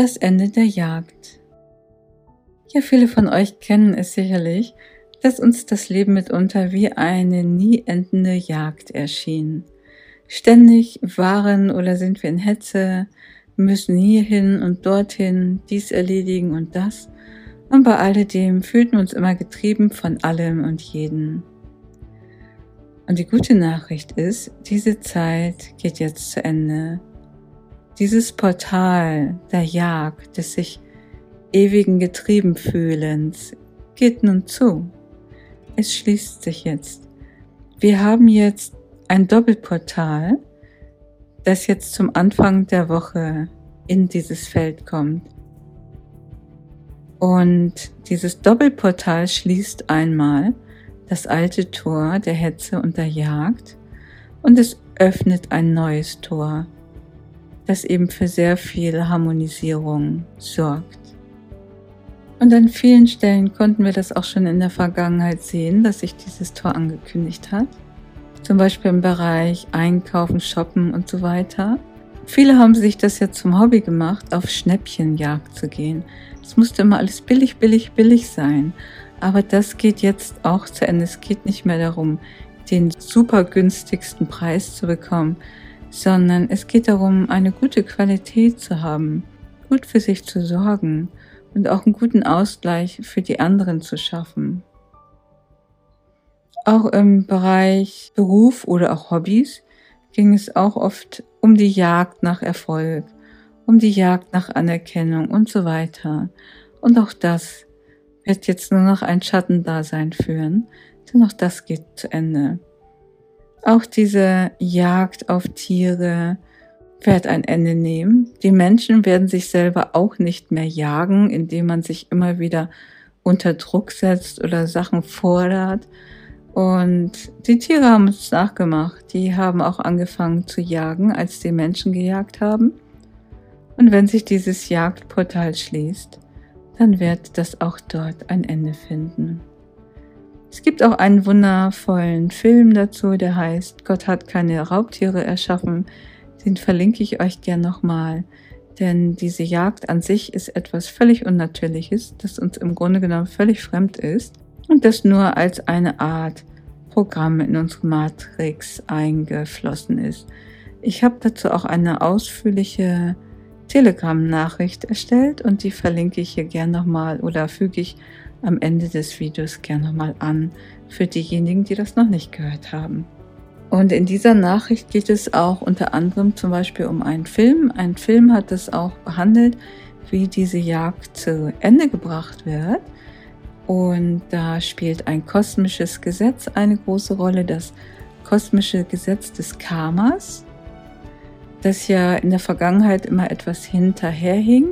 Das Ende der Jagd. Ja, viele von euch kennen es sicherlich, dass uns das Leben mitunter wie eine nie endende Jagd erschien. Ständig waren oder sind wir in Hetze, müssen hierhin und dorthin, dies erledigen und das, und bei alledem fühlten wir uns immer getrieben von allem und jeden. Und die gute Nachricht ist, diese Zeit geht jetzt zu Ende. Dieses Portal der Jagd, des sich ewigen getrieben fühlens, geht nun zu. Es schließt sich jetzt. Wir haben jetzt ein Doppelportal, das jetzt zum Anfang der Woche in dieses Feld kommt. Und dieses Doppelportal schließt einmal das alte Tor der Hetze und der Jagd und es öffnet ein neues Tor das eben für sehr viel Harmonisierung sorgt. Und an vielen Stellen konnten wir das auch schon in der Vergangenheit sehen, dass sich dieses Tor angekündigt hat. Zum Beispiel im Bereich Einkaufen, Shoppen und so weiter. Viele haben sich das ja zum Hobby gemacht, auf Schnäppchenjagd zu gehen. Es musste immer alles billig, billig, billig sein. Aber das geht jetzt auch zu Ende. Es geht nicht mehr darum, den super günstigsten Preis zu bekommen, sondern es geht darum, eine gute Qualität zu haben, gut für sich zu sorgen und auch einen guten Ausgleich für die anderen zu schaffen. Auch im Bereich Beruf oder auch Hobbys ging es auch oft um die Jagd nach Erfolg, um die Jagd nach Anerkennung und so weiter. Und auch das wird jetzt nur noch ein Schattendasein führen, denn auch das geht zu Ende. Auch diese Jagd auf Tiere wird ein Ende nehmen. Die Menschen werden sich selber auch nicht mehr jagen, indem man sich immer wieder unter Druck setzt oder Sachen fordert. Und die Tiere haben es nachgemacht. Die haben auch angefangen zu jagen, als die Menschen gejagt haben. Und wenn sich dieses Jagdportal schließt, dann wird das auch dort ein Ende finden. Es gibt auch einen wundervollen Film dazu, der heißt Gott hat keine Raubtiere erschaffen. Den verlinke ich euch gern nochmal. Denn diese Jagd an sich ist etwas völlig Unnatürliches, das uns im Grunde genommen völlig fremd ist und das nur als eine Art Programm in unsere Matrix eingeflossen ist. Ich habe dazu auch eine ausführliche Telegram-Nachricht erstellt und die verlinke ich hier gern nochmal oder füge ich am Ende des Videos gerne nochmal an für diejenigen, die das noch nicht gehört haben. Und in dieser Nachricht geht es auch unter anderem zum Beispiel um einen Film. Ein Film hat es auch behandelt, wie diese Jagd zu Ende gebracht wird. Und da spielt ein kosmisches Gesetz eine große Rolle, das kosmische Gesetz des Karmas, das ja in der Vergangenheit immer etwas hinterherhing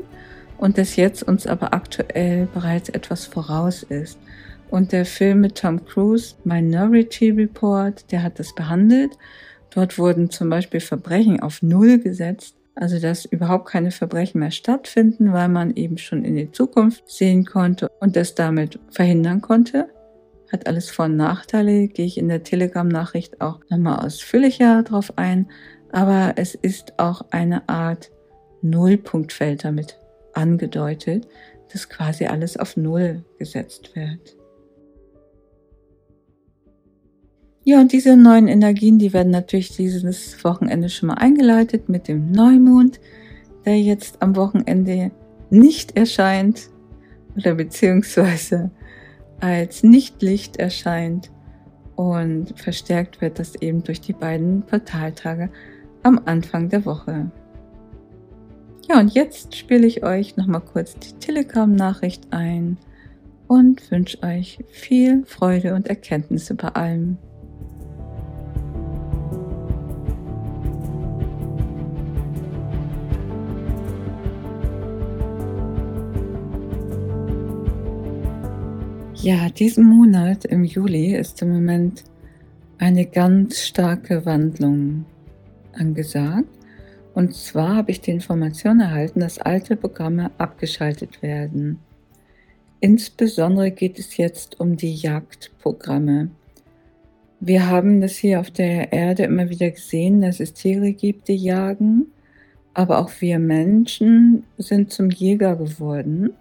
und das jetzt uns aber aktuell bereits etwas voraus ist. Und der Film mit Tom Cruise, Minority Report, der hat das behandelt. Dort wurden zum Beispiel Verbrechen auf Null gesetzt, also dass überhaupt keine Verbrechen mehr stattfinden, weil man eben schon in die Zukunft sehen konnte und das damit verhindern konnte. Hat alles Vor- und Nachteile, gehe ich in der Telegram-Nachricht auch nochmal ausführlicher drauf ein. Aber es ist auch eine Art Nullpunktfeld damit angedeutet, dass quasi alles auf Null gesetzt wird. Ja, und diese neuen Energien, die werden natürlich dieses Wochenende schon mal eingeleitet mit dem Neumond, der jetzt am Wochenende nicht erscheint oder beziehungsweise als Nichtlicht erscheint und verstärkt wird das eben durch die beiden Portaltage am Anfang der Woche. Ja, und jetzt spiele ich euch nochmal kurz die Telegram-Nachricht ein und wünsche euch viel Freude und Erkenntnisse bei allem. Ja, diesen Monat im Juli ist im Moment eine ganz starke Wandlung angesagt. Und zwar habe ich die Information erhalten, dass alte Programme abgeschaltet werden. Insbesondere geht es jetzt um die Jagdprogramme. Wir haben das hier auf der Erde immer wieder gesehen, dass es Tiere gibt, die jagen, Aber auch wir Menschen sind zum Jäger geworden.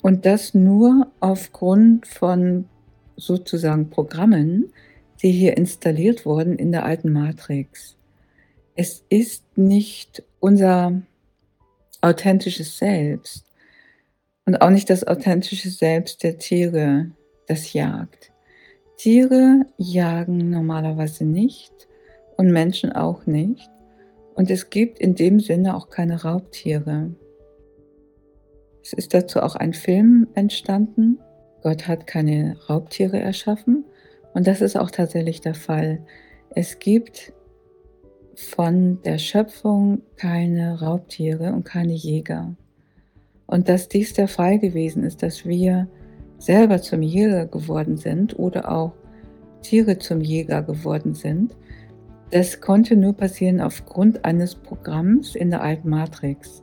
Und das nur aufgrund von sozusagen Programmen, die hier installiert wurden in der alten Matrix. Es ist nicht unser authentisches Selbst und auch nicht das authentische Selbst der Tiere, das jagt. Tiere jagen normalerweise nicht und Menschen auch nicht. Und es gibt in dem Sinne auch keine Raubtiere. Es ist dazu auch ein Film entstanden. Gott hat keine Raubtiere erschaffen. Und das ist auch tatsächlich der Fall. Es gibt von der Schöpfung keine Raubtiere und keine Jäger. Und dass dies der Fall gewesen ist, dass wir selber zum Jäger geworden sind oder auch Tiere zum Jäger geworden sind, das konnte nur passieren aufgrund eines Programms in der alten Matrix.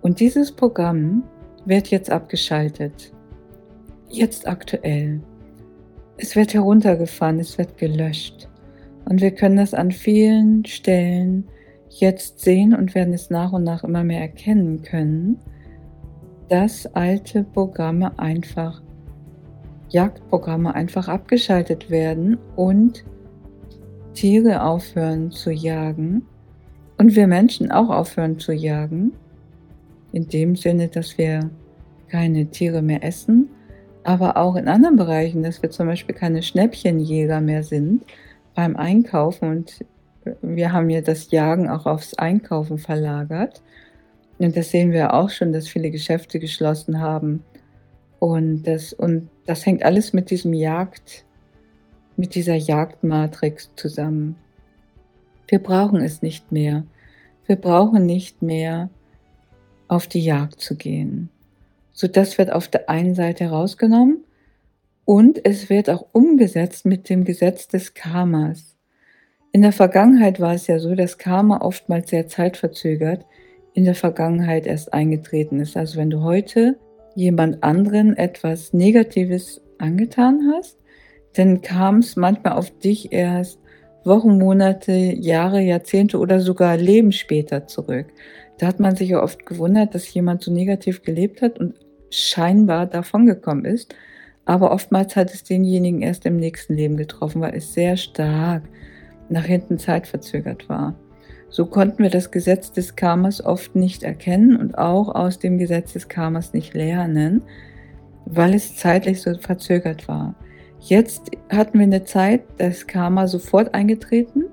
Und dieses Programm wird jetzt abgeschaltet. Jetzt aktuell. Es wird heruntergefahren, es wird gelöscht. Und wir können das an vielen Stellen jetzt sehen und werden es nach und nach immer mehr erkennen können, dass alte Programme einfach, Jagdprogramme einfach abgeschaltet werden und Tiere aufhören zu jagen und wir Menschen auch aufhören zu jagen, in dem Sinne, dass wir keine Tiere mehr essen, aber auch in anderen Bereichen, dass wir zum Beispiel keine Schnäppchenjäger mehr sind beim Einkaufen und wir haben ja das Jagen auch aufs Einkaufen verlagert. Und das sehen wir auch schon, dass viele Geschäfte geschlossen haben. Und das, und das hängt alles mit diesem Jagd, mit dieser Jagdmatrix zusammen. Wir brauchen es nicht mehr. Wir brauchen nicht mehr auf die Jagd zu gehen. So das wird auf der einen Seite herausgenommen und es wird auch umgesetzt mit dem Gesetz des Karmas. In der Vergangenheit war es ja so, dass Karma oftmals sehr zeitverzögert in der Vergangenheit erst eingetreten ist. Also wenn du heute jemand anderen etwas Negatives angetan hast, dann kam es manchmal auf dich erst Wochen, Monate, Jahre, Jahrzehnte oder sogar Leben später zurück. Da hat man sich ja oft gewundert, dass jemand so negativ gelebt hat und scheinbar davongekommen ist. Aber oftmals hat es denjenigen erst im nächsten Leben getroffen, weil es sehr stark nach hinten zeitverzögert war. So konnten wir das Gesetz des Karmas oft nicht erkennen und auch aus dem Gesetz des Karmas nicht lernen, weil es zeitlich so verzögert war. Jetzt hatten wir eine Zeit, das Karma sofort eingetreten,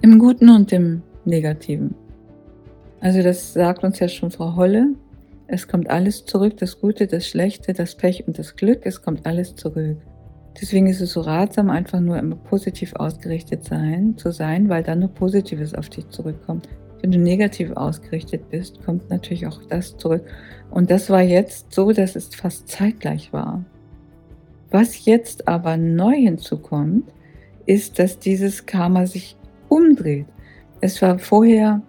im Guten und im Negativen. Also das sagt uns ja schon Frau Holle. Es kommt alles zurück, das Gute, das Schlechte, das Pech und das Glück, es kommt alles zurück. Deswegen ist es so ratsam, einfach nur immer positiv ausgerichtet sein, zu sein, weil dann nur Positives auf dich zurückkommt. Wenn du negativ ausgerichtet bist, kommt natürlich auch das zurück. Und das war jetzt so, dass es fast zeitgleich war. Was jetzt aber neu hinzukommt, ist, dass dieses Karma sich umdreht. Es war vorher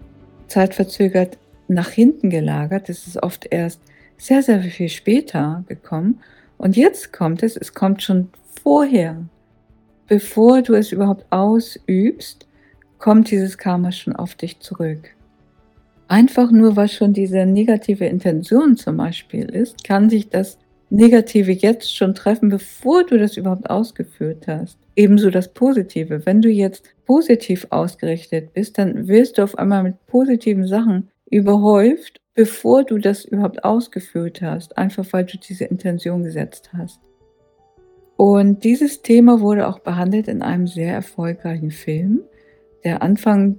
zeitverzögert nach hinten gelagert. Es ist oft erst sehr, sehr viel später gekommen. Und jetzt kommt es, es kommt schon vorher. Bevor du es überhaupt ausübst, kommt dieses Karma schon auf dich zurück. Einfach nur, was schon diese negative Intention zum Beispiel ist, kann sich das Negative jetzt schon treffen, bevor du das überhaupt ausgeführt hast. Ebenso das Positive. Wenn du jetzt positiv ausgerichtet bist, dann wirst du auf einmal mit positiven Sachen überhäuft, bevor du das überhaupt ausgeführt hast, einfach weil du diese Intention gesetzt hast. Und dieses Thema wurde auch behandelt in einem sehr erfolgreichen Film, der Anfang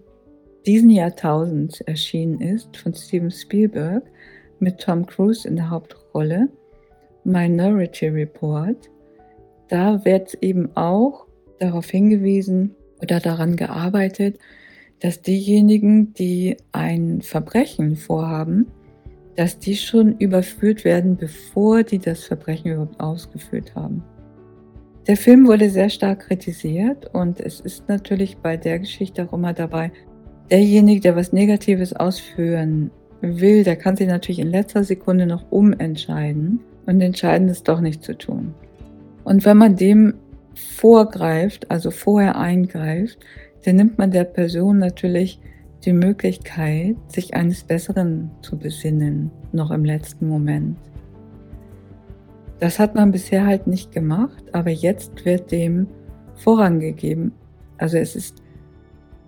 diesen Jahrtausends erschienen ist, von Steven Spielberg mit Tom Cruise in der Hauptrolle. Minority Report, da wird eben auch darauf hingewiesen oder daran gearbeitet, dass diejenigen, die ein Verbrechen vorhaben, dass die schon überführt werden, bevor die das Verbrechen überhaupt ausgeführt haben. Der Film wurde sehr stark kritisiert und es ist natürlich bei der Geschichte auch immer dabei, derjenige, der was Negatives ausführen will, der kann sich natürlich in letzter Sekunde noch umentscheiden und entscheiden, es doch nicht zu tun. Und wenn man dem vorgreift, also vorher eingreift, dann nimmt man der Person natürlich die Möglichkeit, sich eines Besseren zu besinnen, noch im letzten Moment. Das hat man bisher halt nicht gemacht, aber jetzt wird dem Vorrang gegeben. Also es ist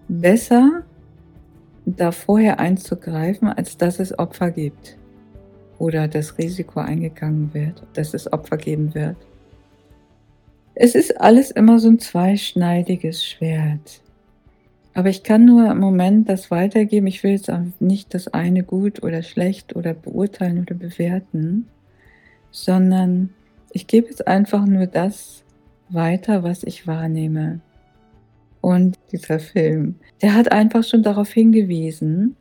besser, da vorher einzugreifen, als dass es Opfer gibt oder das Risiko eingegangen wird, dass es Opfer geben wird. Es ist alles immer so ein zweischneidiges Schwert. Aber ich kann nur im Moment das weitergeben. Ich will jetzt auch nicht das eine gut oder schlecht oder beurteilen oder bewerten, sondern ich gebe jetzt einfach nur das weiter, was ich wahrnehme. Und dieser Film, der hat einfach schon darauf hingewiesen,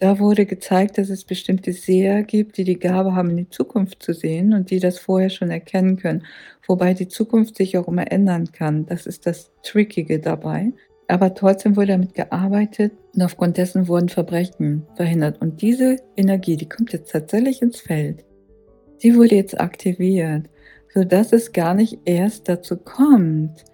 da wurde gezeigt, dass es bestimmte Seher gibt, die die Gabe haben, in die Zukunft zu sehen und die das vorher schon erkennen können. Wobei die Zukunft sich auch immer ändern kann. Das ist das Trickige dabei. Aber trotzdem wurde damit gearbeitet und aufgrund dessen wurden Verbrechen verhindert. Und diese Energie, die kommt jetzt tatsächlich ins Feld. Die wurde jetzt aktiviert, sodass es gar nicht erst dazu kommt,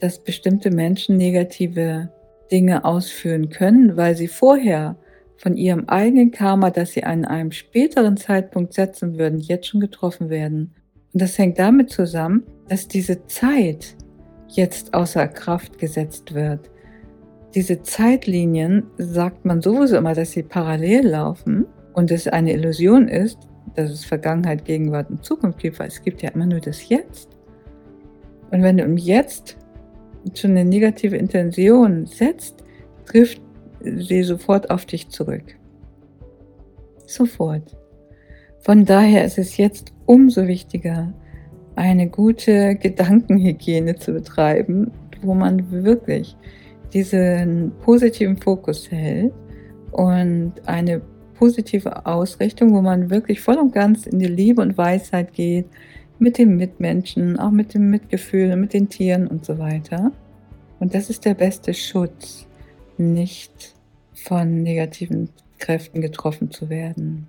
dass bestimmte Menschen negative Dinge ausführen können, weil sie vorher von ihrem eigenen Karma, das sie an einem späteren Zeitpunkt setzen würden, jetzt schon getroffen werden. Und das hängt damit zusammen, dass diese Zeit, jetzt außer Kraft gesetzt wird. Diese Zeitlinien sagt man sowieso immer, dass sie parallel laufen und es eine Illusion ist, dass es Vergangenheit, Gegenwart und Zukunft gibt, weil es gibt ja immer nur das Jetzt. Und wenn du im Jetzt schon eine negative Intention setzt, trifft sie sofort auf dich zurück. Sofort. Von daher ist es jetzt umso wichtiger, eine gute Gedankenhygiene zu betreiben, wo man wirklich diesen positiven Fokus hält und eine positive Ausrichtung, wo man wirklich voll und ganz in die Liebe und Weisheit geht, mit den Mitmenschen, auch mit dem Mitgefühl, mit den Tieren und so weiter. Und das ist der beste Schutz, nicht von negativen Kräften getroffen zu werden.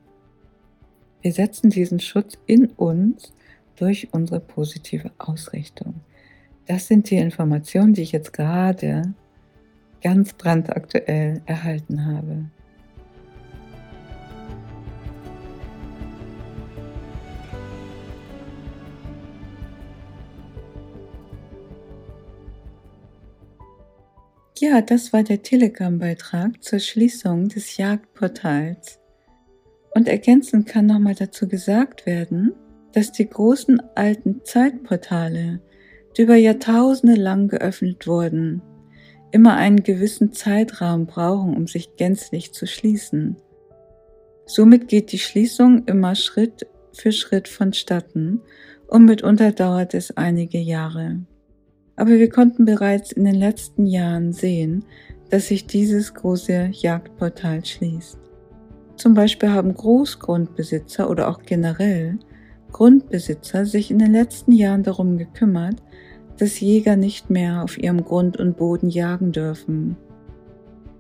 Wir setzen diesen Schutz in uns durch unsere positive Ausrichtung. Das sind die Informationen, die ich jetzt gerade ganz brandaktuell erhalten habe. Ja, das war der Telegram-Beitrag zur Schließung des Jagdportals. Und ergänzend kann nochmal dazu gesagt werden, dass die großen alten Zeitportale, die über Jahrtausende lang geöffnet wurden, immer einen gewissen Zeitraum brauchen, um sich gänzlich zu schließen. Somit geht die Schließung immer Schritt für Schritt vonstatten und mitunter dauert es einige Jahre. Aber wir konnten bereits in den letzten Jahren sehen, dass sich dieses große Jagdportal schließt. Zum Beispiel haben Großgrundbesitzer oder auch generell Grundbesitzer sich in den letzten Jahren darum gekümmert, dass Jäger nicht mehr auf ihrem Grund und Boden jagen dürfen.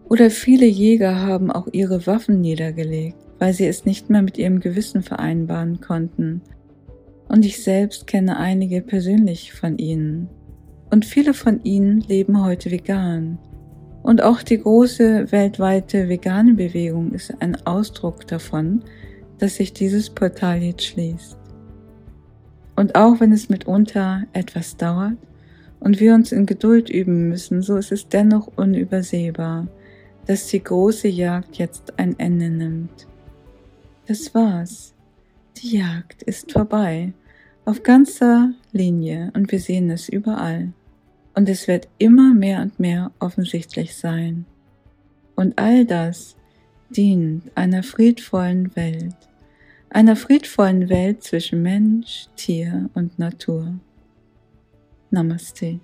Oder viele Jäger haben auch ihre Waffen niedergelegt, weil sie es nicht mehr mit ihrem Gewissen vereinbaren konnten. Und ich selbst kenne einige persönlich von ihnen. Und viele von ihnen leben heute vegan. Und auch die große weltweite vegane Bewegung ist ein Ausdruck davon, dass sich dieses Portal jetzt schließt. Und auch wenn es mitunter etwas dauert und wir uns in Geduld üben müssen, so ist es dennoch unübersehbar, dass die große Jagd jetzt ein Ende nimmt. Das war's. Die Jagd ist vorbei, auf ganzer Linie und wir sehen es überall. Und es wird immer mehr und mehr offensichtlich sein. Und all das dient einer friedvollen Welt einer friedvollen Welt zwischen Mensch, Tier und Natur. Namaste.